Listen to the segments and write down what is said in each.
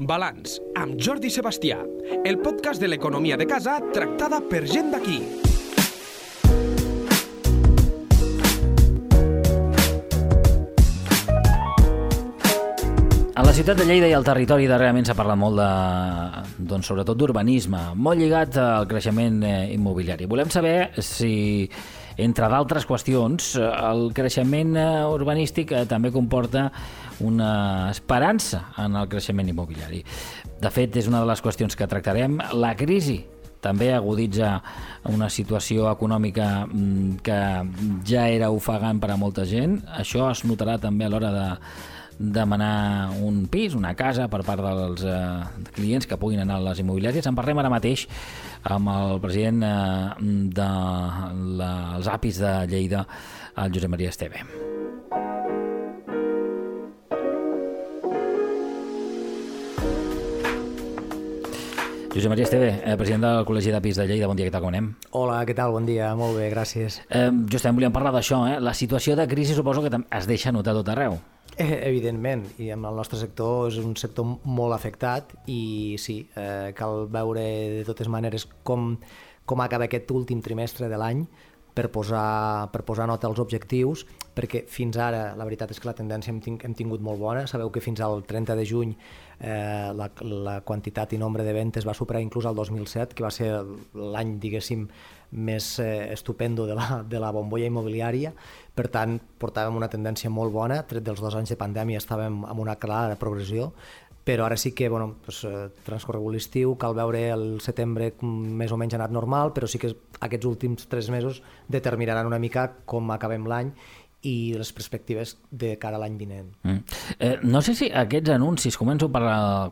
Balanç, amb Jordi Sebastià, el podcast de l'economia de casa tractada per gent d'aquí. A la ciutat de Lleida i al territori darrerament s'ha parlat molt de, doncs, sobretot d'urbanisme, molt lligat al creixement eh, immobiliari. Volem saber si, entre d'altres qüestions, el creixement eh, urbanístic eh, també comporta una esperança en el creixement immobiliari. De fet, és una de les qüestions que tractarem. La crisi també aguditza una situació econòmica mm, que ja era ofegant per a molta gent. Això es notarà també a l'hora de demanar un pis, una casa per part dels eh, clients que puguin anar a les immobiliàries. En parlem ara mateix amb el president eh, dels de APIs de Lleida, el Josep Maria Esteve. Josep Maria Esteve, eh, president del Col·legi d'Apis de Lleida, bon dia, què tal, com anem? Hola, què tal? Bon dia, molt bé, gràcies. Eh, justament volíem parlar d'això, eh? la situació de crisi suposo que es deixa notar tot arreu. Eh, evidentment, i amb el nostre sector és un sector molt afectat i sí, eh, cal veure de totes maneres com, com acaba aquest últim trimestre de l'any per posar, per posar nota als objectius, perquè fins ara la veritat és que la tendència hem, hem tingut molt bona. Sabeu que fins al 30 de juny eh, la, la quantitat i nombre de ventes va superar inclús el 2007, que va ser l'any, diguéssim, més eh, estupendo de la, de la bombolla immobiliària. Per tant, portàvem una tendència molt bona, tret dels dos anys de pandèmia estàvem amb una clara progressió, però ara sí que bueno, pues, eh, transcorregut l'estiu, cal veure el setembre més o menys anat normal, però sí que aquests últims tres mesos determinaran una mica com acabem l'any i les perspectives de cara a l'any vinent. Mm. Eh, no sé si aquests anuncis, començo per,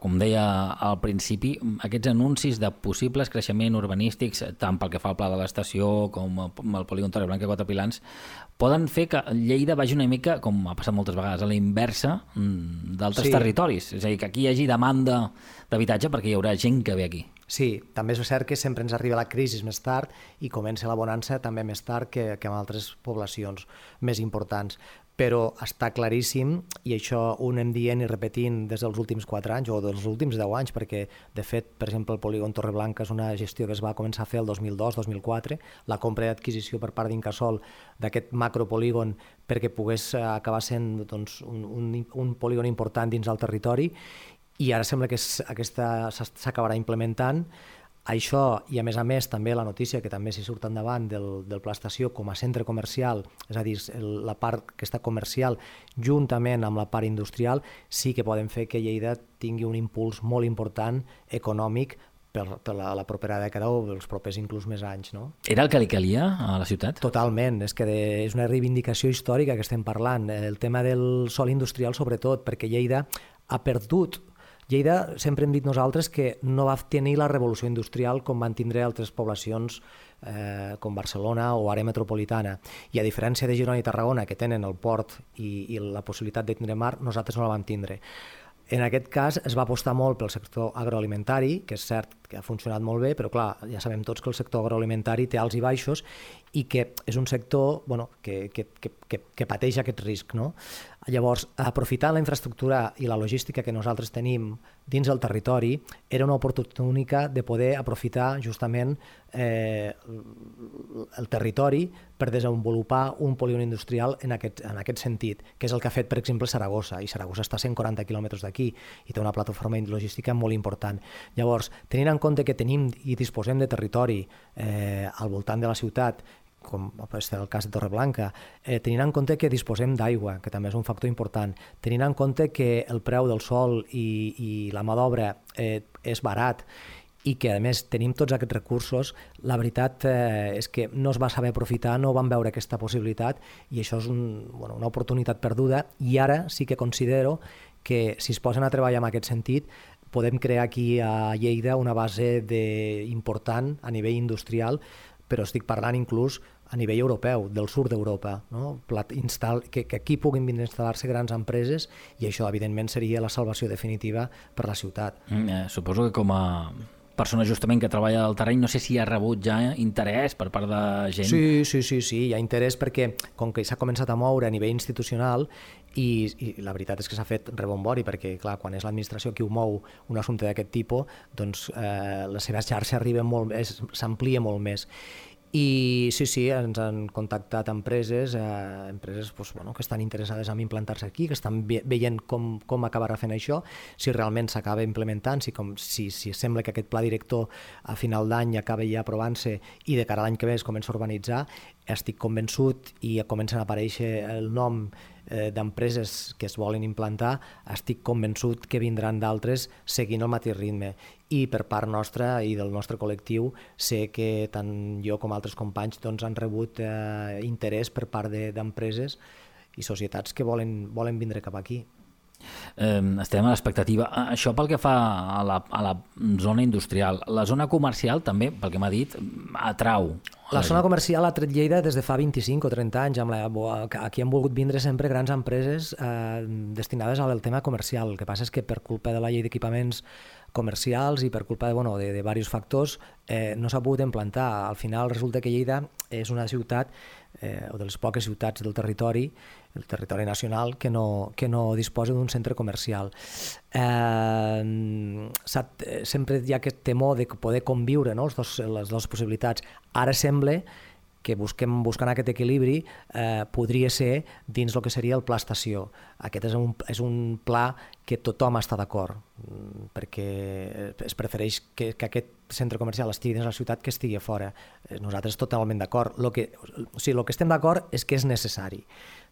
com deia al principi, aquests anuncis de possibles creixement urbanístics, tant pel que fa al pla de l'estació com el polígon Torreblanca i Quatre Pilans, poden fer que Lleida vagi una mica, com ha passat moltes vegades, a la inversa mm, d'altres sí. territoris. És a dir, que aquí hi hagi demanda d'habitatge perquè hi haurà gent que ve aquí. Sí, també és cert que sempre ens arriba la crisi més tard i comença la bonança també més tard que, que en altres poblacions més importants. Però està claríssim, i això ho anem dient i repetint des dels últims 4 anys o dels últims 10 anys, perquè de fet, per exemple, el polígon Torreblanca és una gestió que es va començar a fer el 2002-2004, la compra i adquisició per part d'Incasol d'aquest macropolígon perquè pogués acabar sent doncs, un, un, un polígon important dins el territori i ara sembla que aquesta s'acabarà implementant. Això, i a més a més també la notícia que també s'hi surt endavant del, del Pla Estació com a centre comercial, és a dir, la part que està comercial juntament amb la part industrial, sí que poden fer que Lleida tingui un impuls molt important econòmic per, per la, la propera dècada o els propers inclús més anys. No? Era el que li calia a la ciutat? Totalment, és que de, és una reivindicació històrica que estem parlant. El tema del sol industrial sobretot, perquè Lleida ha perdut Lleida sempre hem dit nosaltres que no va tenir la revolució industrial com van tindre altres poblacions eh, com Barcelona o àrea metropolitana. I a diferència de Girona i Tarragona, que tenen el port i, i la possibilitat de tindre mar, nosaltres no la vam tindre. En aquest cas es va apostar molt pel sector agroalimentari, que és cert que ha funcionat molt bé, però clar, ja sabem tots que el sector agroalimentari té alts i baixos i que és un sector bueno, que, que, que, que, que pateix aquest risc. No? Llavors, aprofitant la infraestructura i la logística que nosaltres tenim dins el territori, era una oportunitat única de poder aprofitar justament eh, el territori per desenvolupar un polígon industrial en aquest, en aquest sentit, que és el que ha fet, per exemple, Saragossa, i Saragossa està a 140 quilòmetres d'aquí i té una plataforma logística molt important. Llavors, tenint en compte que tenim i disposem de territori eh, al voltant de la ciutat com és el cas de Torreblanca, eh, tenint en compte que disposem d'aigua, que també és un factor important, tenint en compte que el preu del sol i, i la mà d'obra eh, és barat i que a més tenim tots aquests recursos, la veritat eh, és que no es va saber aprofitar, no van veure aquesta possibilitat i això és un, bueno, una oportunitat perduda i ara sí que considero que si es posen a treballar en aquest sentit podem crear aquí a Lleida una base de, important a nivell industrial però estic parlant inclús a nivell europeu, del sud d'Europa, no? que, que aquí puguin vindre a instal·lar-se grans empreses i això, evidentment, seria la salvació definitiva per la ciutat. Mm, eh, suposo que com a persona justament que treballa al terreny, no sé si ha rebut ja interès per part de gent. Sí, sí, sí, sí, hi ha interès perquè com que s'ha començat a moure a nivell institucional i, i la veritat és que s'ha fet rebombori perquè, clar, quan és l'administració qui ho mou un assumpte d'aquest tipus, doncs eh, la seva xarxa arriba molt s'amplia molt més. I sí, sí, ens han contactat empreses, eh, empreses doncs, bueno, que estan interessades en implantar-se aquí, que estan ve veient com, com acabarà fent això, si realment s'acaba implementant, si, com, si, si sembla que aquest pla director a final d'any acaba ja aprovant-se i de cara a l'any que ve es comença a urbanitzar, estic convençut i comencen a aparèixer el nom eh, d'empreses que es volen implantar, estic convençut que vindran d'altres seguint el mateix ritme. I per part nostra i del nostre col·lectiu sé que tant jo com altres companys doncs, han rebut eh, interès per part d'empreses de, i societats que volen, volen vindre cap aquí. Eh, estem a l'expectativa. Això pel que fa a la, a la zona industrial. La zona comercial també, pel que m'ha dit, atrau. La zona comercial ha tret Lleida des de fa 25 o 30 anys. Amb la, aquí han volgut vindre sempre grans empreses eh, destinades al tema comercial. El que passa és que per culpa de la llei d'equipaments comercials i per culpa de, bueno, de, de diversos factors eh, no s'ha pogut implantar. Al final resulta que Lleida és una ciutat eh, o de les poques ciutats del territori, el territori nacional, que no, que no disposa d'un centre comercial. Eh, sempre hi ha aquest temor de poder conviure no? els dos, les dues possibilitats. Ara sembla que busquem buscant aquest equilibri eh, podria ser dins el que seria el pla estació. Aquest és un, és un pla que tothom està d'acord, mm, perquè es prefereix que, que aquest centre comercial estigui dins la ciutat que estigui a fora. Eh, nosaltres totalment d'acord. Que, o sigui, el que estem d'acord és que és necessari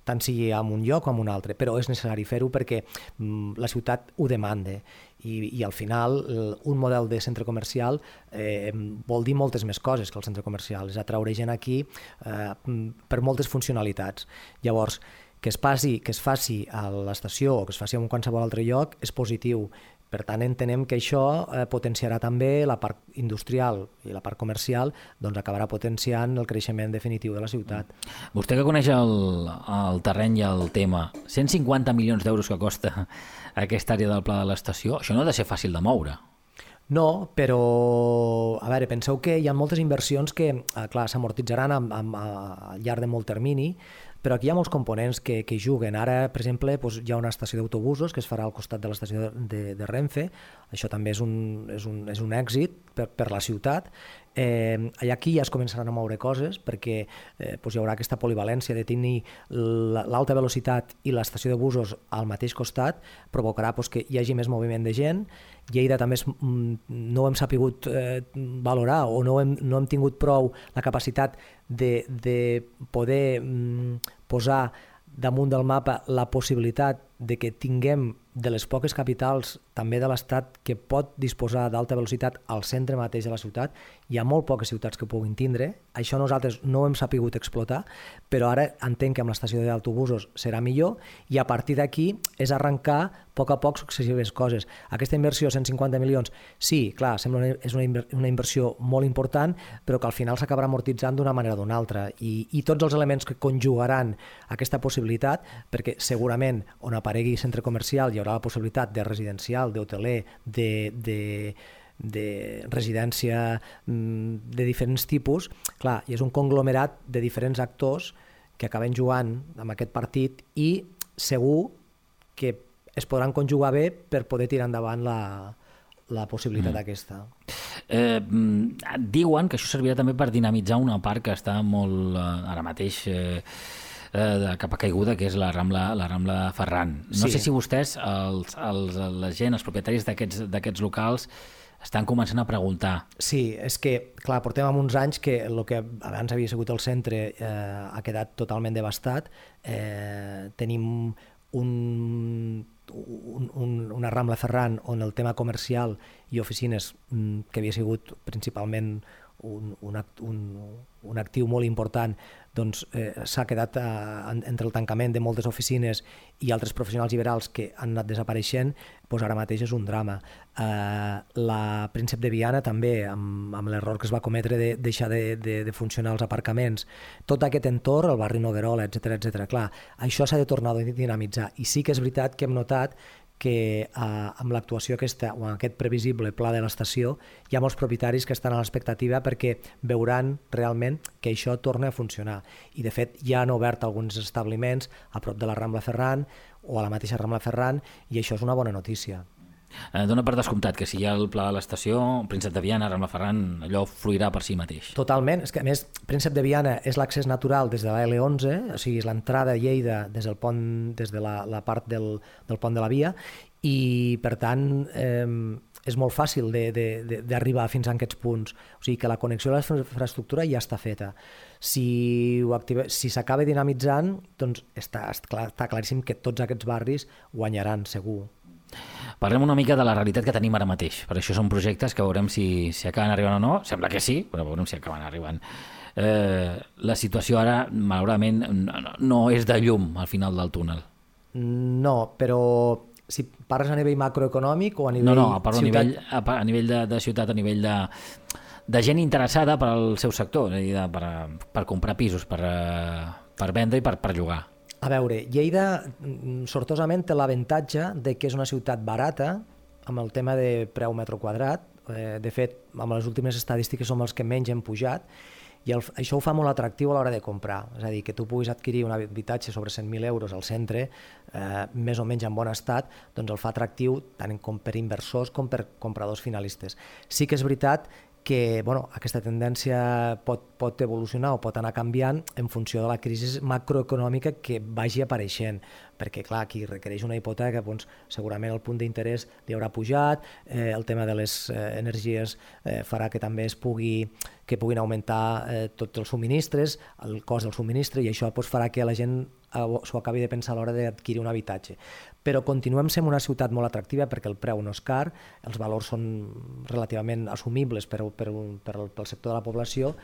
tant sigui en un lloc com en un altre, però és necessari fer-ho perquè mm, la ciutat ho demanda i, i al final un model de centre comercial eh, vol dir moltes més coses que el centre comercial, és atraure gent aquí eh, per moltes funcionalitats. Llavors, que es, passi, que es faci a l'estació o que es faci en qualsevol altre lloc és positiu, per tant, entenem que això eh, potenciarà també la part industrial i la part comercial, doncs acabarà potenciant el creixement definitiu de la ciutat. Vostè que coneix el, el terreny i el tema, 150 milions d'euros que costa aquesta àrea del pla de l'estació, això no ha de ser fàcil de moure. No, però, a veure, penseu que hi ha moltes inversions que, eh, clar, s'amortitzaran al llarg de molt termini, però aquí hi ha molts components que, que juguen. Ara, per exemple, doncs, hi ha una estació d'autobusos que es farà al costat de l'estació de, de Renfe, això també és un, és un, és un èxit per, per la ciutat. Eh, aquí ja es començaran a moure coses perquè eh, doncs hi haurà aquesta polivalència de tenir l'alta velocitat i l'estació de busos al mateix costat, provocarà doncs, que hi hagi més moviment de gent, Lleida també és, mm, no hem sapigut eh, valorar o no hem, no hem tingut prou la capacitat de, de poder mm, posar damunt del mapa la possibilitat de que tinguem de les poques capitals també de l'Estat que pot disposar d'alta velocitat al centre mateix de la ciutat, hi ha molt poques ciutats que puguin tindre, això nosaltres no ho hem sapigut explotar, però ara entenc que amb l'estació d'autobusos serà millor i a partir d'aquí és arrencar a poc a poc successives coses. Aquesta inversió, 150 milions, sí, clar, sembla una, és una, una inversió molt important, però que al final s'acabarà amortitzant d'una manera o d'una altra. I, i tots els elements que conjugaran aquesta possibilitat, perquè segurament on aparegui centre comercial hi haurà la possibilitat de residencial, d'hoteler, de, de, de residència mm, de diferents tipus, clar, i és un conglomerat de diferents actors que acaben jugant amb aquest partit i segur que es podran conjugar bé per poder tirar endavant la, la possibilitat mm. aquesta. Eh, mm, diuen que això servirà també per dinamitzar una part que està molt, eh, ara mateix, eh, de capa caiguda, que és la Rambla, la Rambla Ferran. No sí. sé si vostès, els, els, la gent, els propietaris d'aquests locals, estan començant a preguntar. Sí, és que, clar, portem uns anys que el que abans havia sigut el centre eh, ha quedat totalment devastat. Eh, tenim un, un, un, una Rambla Ferran on el tema comercial i oficines, mm, que havia sigut principalment un, un, un, un actiu molt important doncs, eh, s'ha quedat eh, entre el tancament de moltes oficines i altres professionals liberals que han anat desapareixent, doncs ara mateix és un drama. Eh, la Príncep de Viana també, amb, amb l'error que es va cometre de deixar de, de, de funcionar els aparcaments, tot aquest entorn, el barri Noguerola, etc etc. clar, això s'ha de tornar a dinamitzar. I sí que és veritat que hem notat que eh, amb l'actuació aquesta o amb aquest previsible pla de l'estació hi ha molts propietaris que estan a l'expectativa perquè veuran realment que això torna a funcionar. I de fet ja han obert alguns establiments a prop de la Rambla Ferran o a la mateixa Rambla Ferran i això és una bona notícia. Eh, dona per descomptat que si hi ha el pla de l'estació, Príncep de Viana, Rambla Ferran, allò fluirà per si mateix. Totalment. És que, a més, Príncep de Viana és l'accés natural des de la L11, o sigui, és l'entrada a Lleida des, del pont, des de la, la part del, del pont de la via, i, per tant, eh, és molt fàcil d'arribar fins a aquests punts. O sigui que la connexió a la infraestructura ja està feta. Si s'acaba si dinamitzant, doncs està, està claríssim que tots aquests barris guanyaran, segur. Parlem una mica de la realitat que tenim ara mateix. Per això són projectes que veurem si, si acaben arribant o no. Sembla que sí, però veurem si acaben arribant. Eh, la situació ara, malauradament, no, no és de llum al final del túnel. No, però si parles a nivell macroeconòmic o a nivell... No, no, parlo ciutat... a nivell, a, a nivell de, de ciutat, a nivell de, de gent interessada per al seu sector, és a dir, de, per, per comprar pisos, per, eh, per vendre i per, per llogar. A veure, Lleida mm, sortosament té l'avantatge de que és una ciutat barata amb el tema de preu metro quadrat. Eh, de fet, amb les últimes estadístiques som els que menys hem pujat i el, això ho fa molt atractiu a l'hora de comprar. És a dir, que tu puguis adquirir un habitatge sobre 100.000 euros al centre, eh, més o menys en bon estat, doncs el fa atractiu tant com per inversors com per compradors finalistes. Sí que és veritat que bueno, aquesta tendència pot, pot evolucionar o pot anar canviant en funció de la crisi macroeconòmica que vagi apareixent, perquè clar, qui requereix una hipoteca, doncs, segurament el punt d'interès li haurà pujat, eh, el tema de les eh, energies eh, farà que també es pugui que puguin augmentar eh, tots els subministres, el cost del subministre, i això doncs, farà que la gent s'ho acabi de pensar a l'hora d'adquirir un habitatge. Però continuem sent una ciutat molt atractiva perquè el preu no és car, els valors són relativament assumibles per, per, per, pel sector de la població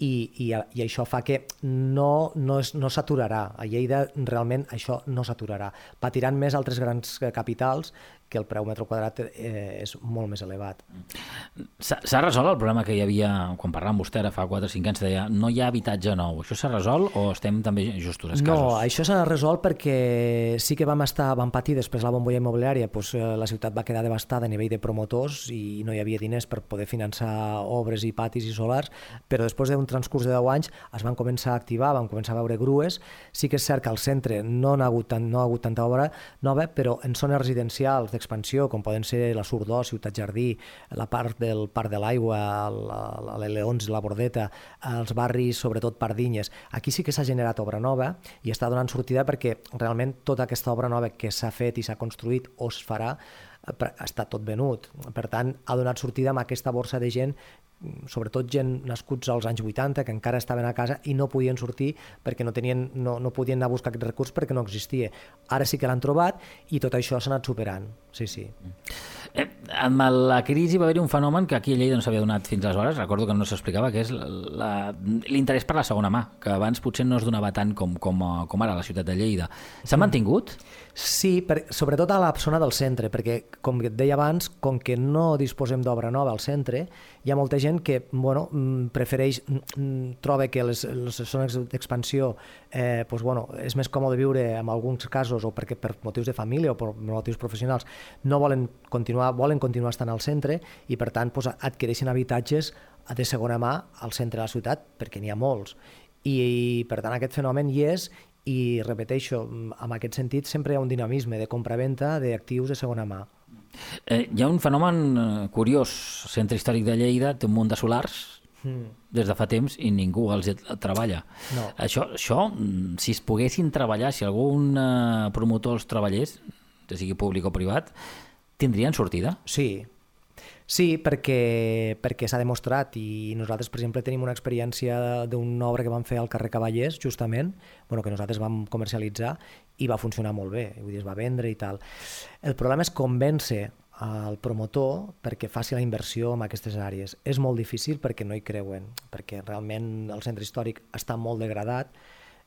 i, i, i això fa que no, no, no s'aturarà. A Lleida realment això no s'aturarà. Patiran més altres grans capitals que el preu metre quadrat eh, és molt més elevat. S'ha resolt el problema que hi havia, quan parlàvem vostè ara fa 4 o 5 anys, deia no hi ha habitatge nou. Això s'ha resolt o estem també justos escassos? No, això s'ha resolt perquè sí que vam estar, vam patir després la bombolla immobiliària, doncs, la ciutat va quedar devastada a nivell de promotors i no hi havia diners per poder finançar obres i patis i solars, però després d'un transcurs de 10 anys es van començar a activar, van començar a veure grues. Sí que és cert que al centre no ha hagut, tant, no ha hagut tanta obra nova, però en zones residencials de d'expansió, com poden ser la Surdó, Ciutat Jardí, la part del Parc de l'Aigua, l'Eleons, la Bordeta, els barris, sobretot Pardinyes. Aquí sí que s'ha generat obra nova i està donant sortida perquè realment tota aquesta obra nova que s'ha fet i s'ha construït o es farà està tot venut. Per tant, ha donat sortida amb aquesta borsa de gent sobretot gent nascuts als anys 80 que encara estaven a casa i no podien sortir perquè no, tenien, no, no podien anar a buscar aquest recurs perquè no existia. Ara sí que l'han trobat i tot això s'ha anat superant. Sí, sí. Eh, amb la crisi va haver-hi un fenomen que aquí a Lleida no s'havia donat fins aleshores, recordo que no s'explicava, que és l'interès per la segona mà, que abans potser no es donava tant com, com, com ara a la ciutat de Lleida. S'ha mm. Sí, per, sobretot a la zona del centre, perquè, com et deia abans, com que no disposem d'obra nova al centre, hi ha molta gent que bueno, mm, prefereix, mm, troba que les, les zones d'expansió eh, pues, bueno, és més còmode viure en alguns casos o perquè per motius de família o per motius professionals no volen continuar, volen continuar estant al centre i per tant pues, adquireixen habitatges de segona mà al centre de la ciutat perquè n'hi ha molts. I, i per tant aquest fenomen hi és i repeteixo, en aquest sentit sempre hi ha un dinamisme de compra-venta d'actius de segona mà. Eh, hi ha un fenomen eh, curiós, el Centre Històric de Lleida té un munt de solars mm. des de fa temps i ningú els treballa. No. Això, això, mm, si es poguessin treballar, si algun eh, promotor els treballés, que sigui públic o privat, tindrien sortida? Sí, Sí, perquè, perquè s'ha demostrat i nosaltres, per exemple, tenim una experiència d'una obra que vam fer al carrer Cavallers, justament, bueno, que nosaltres vam comercialitzar i va funcionar molt bé, vull dir, es va vendre i tal. El problema és convèncer al promotor perquè faci la inversió en aquestes àrees. És molt difícil perquè no hi creuen, perquè realment el centre històric està molt degradat,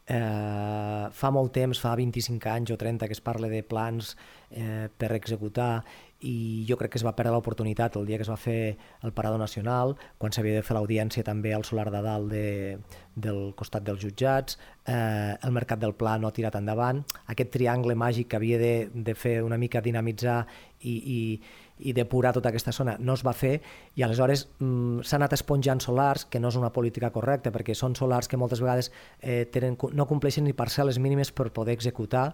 Eh, fa molt temps, fa 25 anys o 30 que es parla de plans eh, per executar i jo crec que es va perdre l'oportunitat el dia que es va fer el Parado Nacional, quan s'havia de fer l'audiència també al Solar de Dalt de, del costat dels jutjats, eh, el Mercat del Pla no ha tirat endavant, aquest triangle màgic que havia de, de fer una mica dinamitzar i, i, i depurar tota aquesta zona no es va fer i aleshores mm, s'ha anat esponjant solars, que no és una política correcta perquè són solars que moltes vegades eh, tenen, no compleixen ni parcel·les mínimes per poder executar.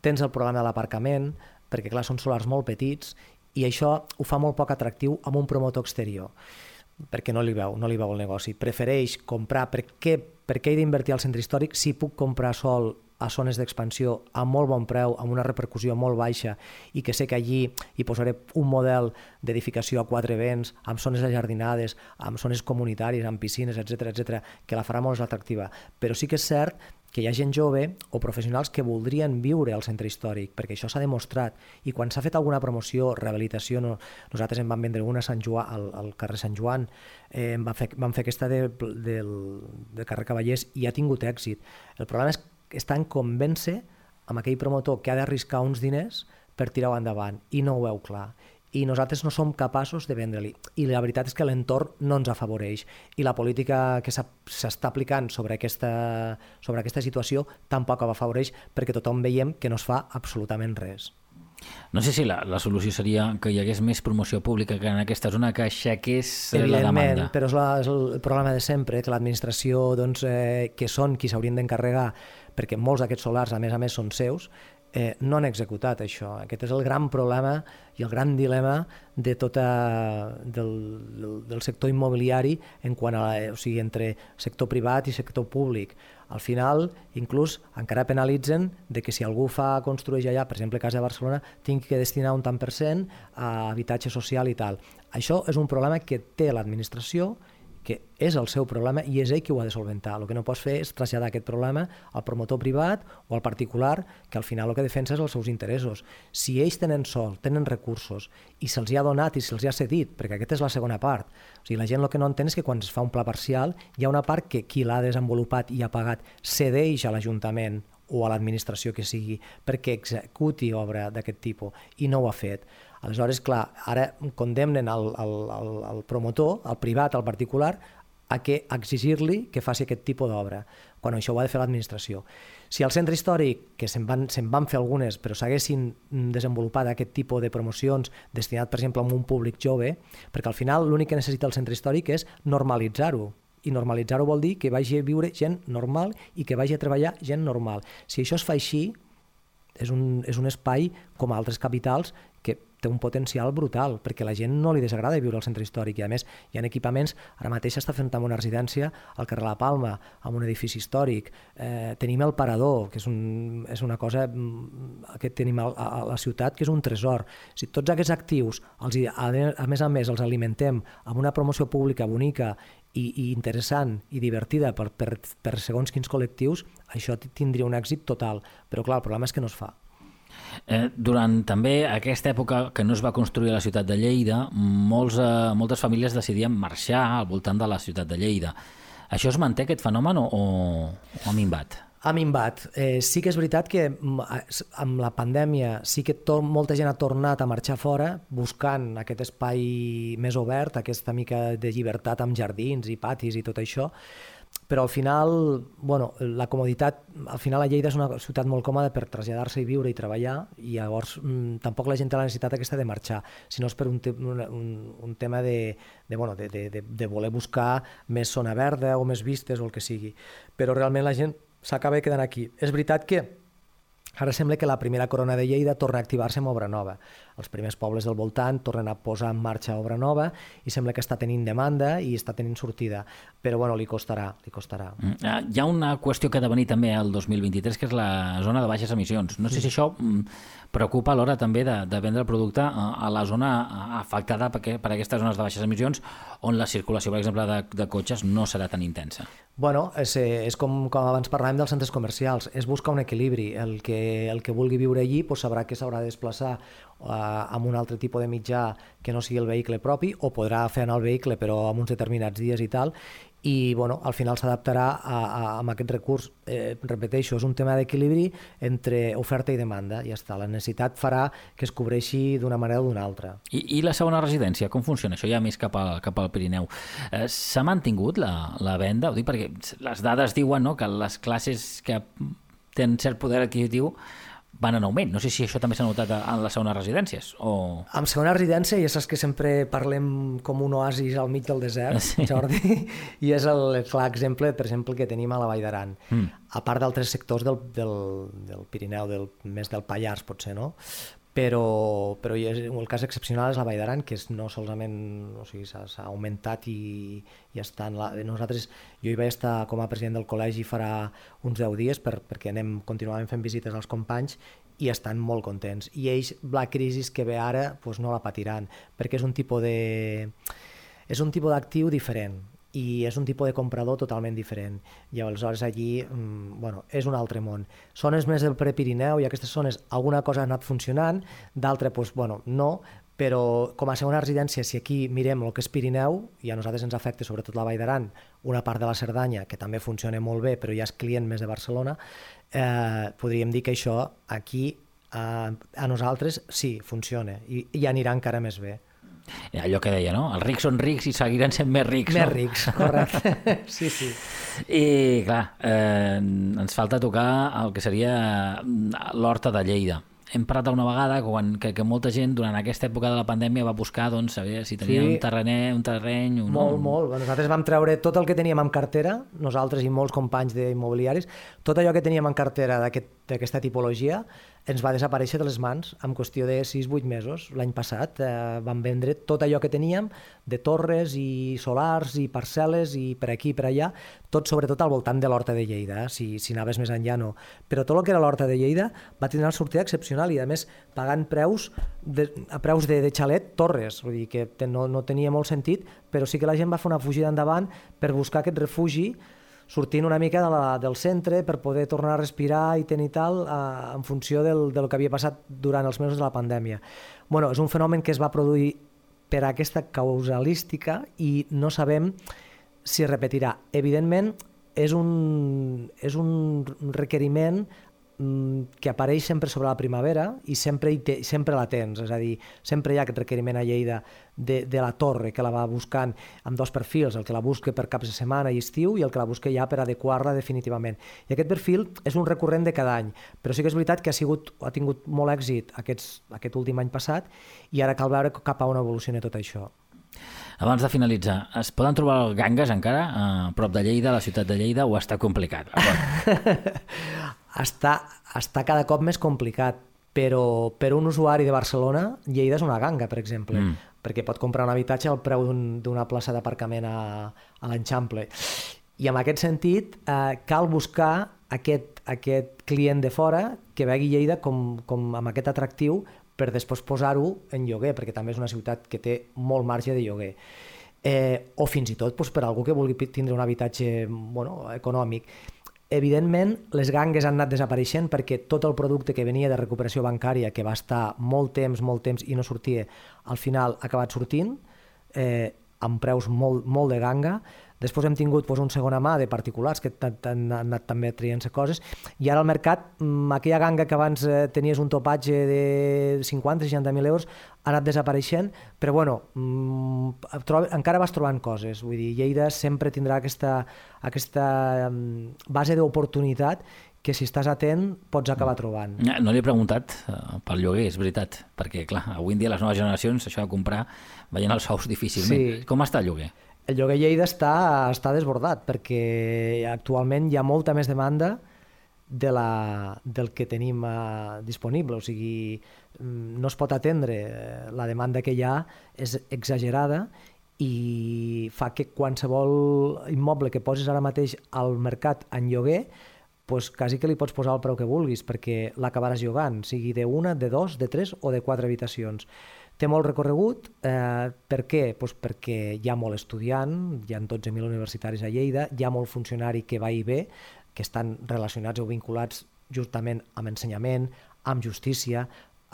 Tens el problema de l'aparcament, perquè clar, són solars molt petits i això ho fa molt poc atractiu amb un promotor exterior perquè no li veu, no li veu el negoci. Prefereix comprar, per què, per què he d'invertir al centre històric si puc comprar sol a zones d'expansió a molt bon preu, amb una repercussió molt baixa i que sé que allí hi posaré un model d'edificació a quatre vents, amb zones ajardinades, amb zones comunitàries, amb piscines, etc etc, que la farà molt atractiva. Però sí que és cert que hi ha gent jove o professionals que voldrien viure al centre històric, perquè això s'ha demostrat. I quan s'ha fet alguna promoció, rehabilitació, no, nosaltres en vam vendre una a Sant Joan, al, al carrer Sant Joan, eh, vam, fer, vam fer aquesta de, del, del carrer Cavallers i ha tingut èxit. El problema és que estan convèncer amb aquell promotor que ha d'arriscar uns diners per tirar-ho endavant i no ho veu clar i nosaltres no som capaços de vendre-li. I la veritat és que l'entorn no ens afavoreix. I la política que s'està aplicant sobre aquesta, sobre aquesta situació tampoc ho afavoreix perquè tothom veiem que no es fa absolutament res. No sé si la, la solució seria que hi hagués més promoció pública que en aquesta zona que aixequés eh, la demanda. però és, la, és el problema de sempre, que l'administració, doncs, eh, que són qui s'haurien d'encarregar, perquè molts d'aquests solars, a més a més, són seus, eh, no han executat això. Aquest és el gran problema i el gran dilema de tota, del, del, sector immobiliari en quant a, o sigui, entre sector privat i sector públic. Al final, inclús, encara penalitzen de que si algú fa construeix allà, per exemple, casa de Barcelona, tingui que destinar un tant per cent a habitatge social i tal. Això és un problema que té l'administració que és el seu problema i és ell qui ho ha de solventar. El que no pots fer és traslladar aquest problema al promotor privat o al particular, que al final el que defensa és els seus interessos. Si ells tenen sol, tenen recursos, i se'ls ha donat i se'ls ha cedit, perquè aquesta és la segona part. O sigui, la gent el que no entén és que quan es fa un pla parcial hi ha una part que qui l'ha desenvolupat i ha pagat cedeix a l'Ajuntament o a l'administració que sigui perquè executi obra d'aquest tipus i no ho ha fet. Aleshores, clar, ara condemnen el, el, el, el promotor, el privat, el particular, a que exigir-li que faci aquest tipus d'obra, quan això ho ha de fer l'administració. Si al centre històric, que se'n van, se van fer algunes, però s'haguessin desenvolupat aquest tipus de promocions destinat, per exemple, a un públic jove, perquè al final l'únic que necessita el centre històric és normalitzar-ho, i normalitzar-ho vol dir que vagi a viure gent normal i que vagi a treballar gent normal. Si això es fa així, és un, és un espai com altres capitals que té un potencial brutal, perquè la gent no li desagrada viure al centre històric i a més hi ha equipaments, ara mateix està fent una residència al carrer La Palma, amb un edifici històric, eh, tenim el Parador, que és, un, és una cosa mm, que tenim a, a la ciutat, que és un tresor. Si tots aquests actius, els, a, a més a més, els alimentem amb una promoció pública bonica i, i interessant i divertida per, per, per segons quins col·lectius, això tindria un èxit total. Però clar, el problema és que no es fa. Eh, durant també aquesta època que no es va construir la ciutat de Lleida, molts, eh, moltes famílies decidien marxar al voltant de la ciutat de Lleida. Això es manté, aquest fenomen, o, o ha minvat? Ha minvat. Eh, sí que és veritat que mm, amb la pandèmia sí que to molta gent ha tornat a marxar fora buscant aquest espai més obert, aquesta mica de llibertat amb jardins i patis i tot això, però al final, bueno, la comoditat, al final la Lleida és una ciutat molt còmoda per traslladar-se i viure i treballar i llavors mm, tampoc la gent té la necessitat aquesta de marxar, sinó és per un, te un, un tema de, de, bueno, de, de, de, voler buscar més zona verda o més vistes o el que sigui. Però realment la gent s'acaba quedant aquí. És veritat que Ara sembla que la primera corona de Lleida torna a activar-se amb obra nova. Els primers pobles del voltant tornen a posar en marxa obra nova i sembla que està tenint demanda i està tenint sortida. Però bueno, li costarà, li costarà. Mm. Ah, hi ha una qüestió que ha de venir també el 2023, que és la zona de baixes emissions. No sé si això mm, preocupa a l'hora també de, de vendre el producte a, a la zona afectada per, per aquestes zones de baixes emissions on la circulació, per exemple, de, de cotxes no serà tan intensa. Bueno, és, eh, és com, com abans parlàvem dels centres comercials, és buscar un equilibri. El que, el que vulgui viure allí pues, sabrà que s'haurà de desplaçar amb un altre tipus de mitjà que no sigui el vehicle propi o podrà fer anar el vehicle però amb uns determinats dies i tal i bueno, al final s'adaptarà a, a, a aquest recurs. Eh, repeteixo, és un tema d'equilibri entre oferta i demanda, ja està. La necessitat farà que es cobreixi d'una manera o d'una altra. I, I la segona residència, com funciona? Això ja més cap, a, cap al Pirineu. Eh, S'ha mantingut la, la venda? Ho dic perquè les dades diuen no, que les classes que tenen cert poder adquisitiu van en augment. No sé si això també s'ha notat en les segones residències. O... En segona residència ja saps que sempre parlem com un oasis al mig del desert, sí. Jordi, i és el, clar exemple, per exemple, que tenim a la Vall d'Aran. Mm. A part d'altres sectors del, del, del Pirineu, del, més del Pallars, potser, no? Però, però el cas excepcional és la Vall d'Aran, que és no solament o sigui, s'ha augmentat i, i està en la, nosaltres, jo hi vaig estar com a president del col·legi farà uns 10 dies per, perquè anem continuament fent visites als companys i estan molt contents. I ells, la crisi que ve ara, doncs no la patiran, perquè és un tipus de és un tipus d'actiu diferent i és un tipus de comprador totalment diferent. I aleshores allí, mm, bueno, és un altre món. Zones més del Prepirineu i aquestes zones alguna cosa ha anat funcionant, d'altra, doncs, bueno, no, però com a segona residència, si aquí mirem el que és Pirineu, i a nosaltres ens afecta sobretot la Vall d'Aran, una part de la Cerdanya, que també funciona molt bé, però ja és client més de Barcelona, eh, podríem dir que això aquí a, a nosaltres sí, funciona, i, i anirà encara més bé. Allò que deia, no? Els rics són rics i seguiran sent més rics, més no? rics, correcte. sí, sí. I, clar, eh, ens falta tocar el que seria l'Horta de Lleida hem parlat una vegada quan, que, que molta gent durant aquesta època de la pandèmia va buscar doncs, saber si tenia sí. un, terrener, un terreny... Un, molt, molt. Nosaltres vam treure tot el que teníem en cartera, nosaltres i molts companys d'immobiliaris, tot allò que teníem en cartera d'aquesta aquest, tipologia, ens va desaparèixer de les mans en qüestió de 6-8 mesos. L'any passat eh, vam vendre tot allò que teníem de torres i solars i parcel·les i per aquí i per allà, tot sobretot al voltant de l'Horta de Lleida, eh? si, si anaves més enllà no. Però tot el que era l'Horta de Lleida va tenir una sortida excepcional i a més pagant preus de, a preus de, de xalet torres, vull dir que no, no tenia molt sentit, però sí que la gent va fer una fugida endavant per buscar aquest refugi sortint una mica de la, del centre per poder tornar a respirar i tenir tal eh, en funció del, del que havia passat durant els mesos de la pandèmia. bueno, és un fenomen que es va produir per aquesta causalística i no sabem si repetirà. Evidentment, és un, és un requeriment que apareix sempre sobre la primavera i sempre, hi te, sempre la tens, és a dir, sempre hi ha aquest requeriment a Lleida de, de la torre que la va buscant amb dos perfils, el que la busca per caps de setmana i estiu i el que la busca ja per adequar-la definitivament. I aquest perfil és un recurrent de cada any, però sí que és veritat que ha, sigut, ha tingut molt èxit aquests, aquest últim any passat i ara cal veure cap a on evoluciona tot això. Abans de finalitzar, es poden trobar gangues encara a prop de Lleida, a la ciutat de Lleida, o està complicat? està, està cada cop més complicat, però per un usuari de Barcelona, Lleida és una ganga, per exemple, mm. perquè pot comprar un habitatge al preu d'una un, plaça d'aparcament a, a l'Enxample. I en aquest sentit, eh, cal buscar aquest, aquest client de fora que vegi Lleida com, com amb aquest atractiu per després posar-ho en lloguer, perquè també és una ciutat que té molt marge de lloguer. Eh, o fins i tot doncs, per algú que vulgui tindre un habitatge bueno, econòmic. Evidentment, les gangues han anat desapareixent perquè tot el producte que venia de recuperació bancària, que va estar molt temps, molt temps i no sortia, al final ha acabat sortint, eh, amb preus molt, molt de ganga, Després hem tingut doncs, un segona mà de particulars que han anat també traient-se coses i ara al mercat, mm, aquella ganga que abans eh, tenies un topatge de 50-60.000 euros ha anat desapareixent, però bueno, mm, trob, encara vas trobant coses. Vull dir, Lleida sempre tindrà aquesta, aquesta mm, base d'oportunitat que si estàs atent pots acabar trobant. No li he preguntat uh, pel lloguer, és veritat, perquè clar, avui en dia les noves generacions això de comprar veient els sous difícilment. Sí. Com està el lloguer? El lloguer Lleida està, està desbordat perquè actualment hi ha molta més demanda de la, del que tenim uh, disponible, o sigui, mm, no es pot atendre, la demanda que hi ha és exagerada i fa que qualsevol immoble que posis ara mateix al mercat en lloguer pues, quasi que li pots posar el preu que vulguis perquè l'acabaràs llogant, sigui de una, de dos, de tres o de quatre habitacions. Té molt recorregut. Eh, per què? Pues perquè hi ha molt estudiant, hi ha 12.000 universitaris a Lleida, hi ha molt funcionari que va i ve, que estan relacionats o vinculats justament amb ensenyament, amb justícia,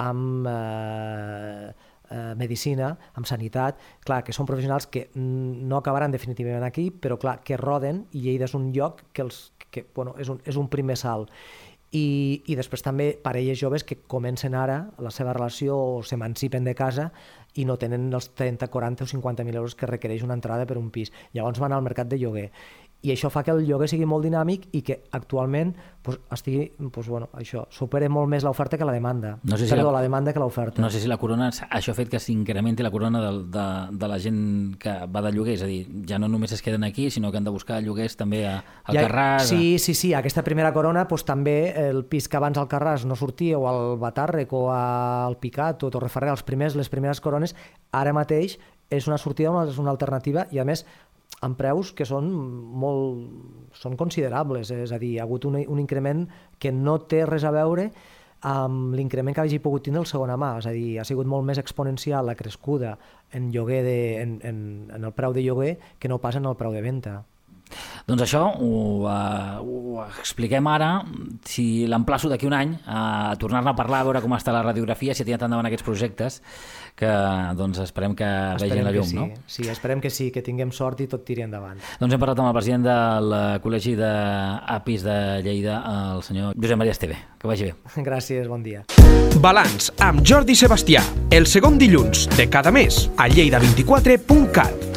amb eh, eh, medicina, amb sanitat, clar, que són professionals que no acabaran definitivament aquí, però clar, que roden i Lleida és un lloc que, els, que bueno, és, un, és un primer salt. I, i després també parelles joves que comencen ara la seva relació o s'emancipen de casa i no tenen els 30, 40 o 50.000 euros que requereix una entrada per un pis. Llavors van al mercat de lloguer i això fa que el lloguer sigui molt dinàmic i que actualment pues, estigui, pues, bueno, això, supere molt més l'oferta que la demanda. No sé si Perdó, la, la demanda que l'oferta. No sé si la corona, això ha fet que s'incrementi la corona de, de, de la gent que va de lloguer, és a dir, ja no només es queden aquí, sinó que han de buscar lloguers també a, al ja, Carràs. Sí, a... sí, sí, aquesta primera corona pues, també el pis que abans al Carràs no sortia o al Batàrrec o al Picat o Torreferrer, els primers, les primeres corones, ara mateix és una sortida, una, és una alternativa i a més amb preus que són molt són considerables, és a dir, hi ha hagut un, un increment que no té res a veure amb l'increment que hagi pogut tindre el segona mà, és a dir, ha sigut molt més exponencial la crescuda en lloguer de, en, en, en el preu de lloguer que no pas en el preu de venda. Doncs això ho, uh, ho expliquem ara, si l'emplaço d'aquí un any a tornar-ne a parlar, a veure com està la radiografia, si ha tirat endavant aquests projectes, que doncs esperem que esperem vegin la llum, sí. no? Sí, esperem que sí, que tinguem sort i tot tiri endavant. Doncs hem parlat amb el president del Col·legi d'APIS de Lleida, el senyor Josep Maria Esteve. Que vagi bé. Gràcies, bon dia. Balanç amb Jordi Sebastià, el segon dilluns de cada mes a lleida24.cat.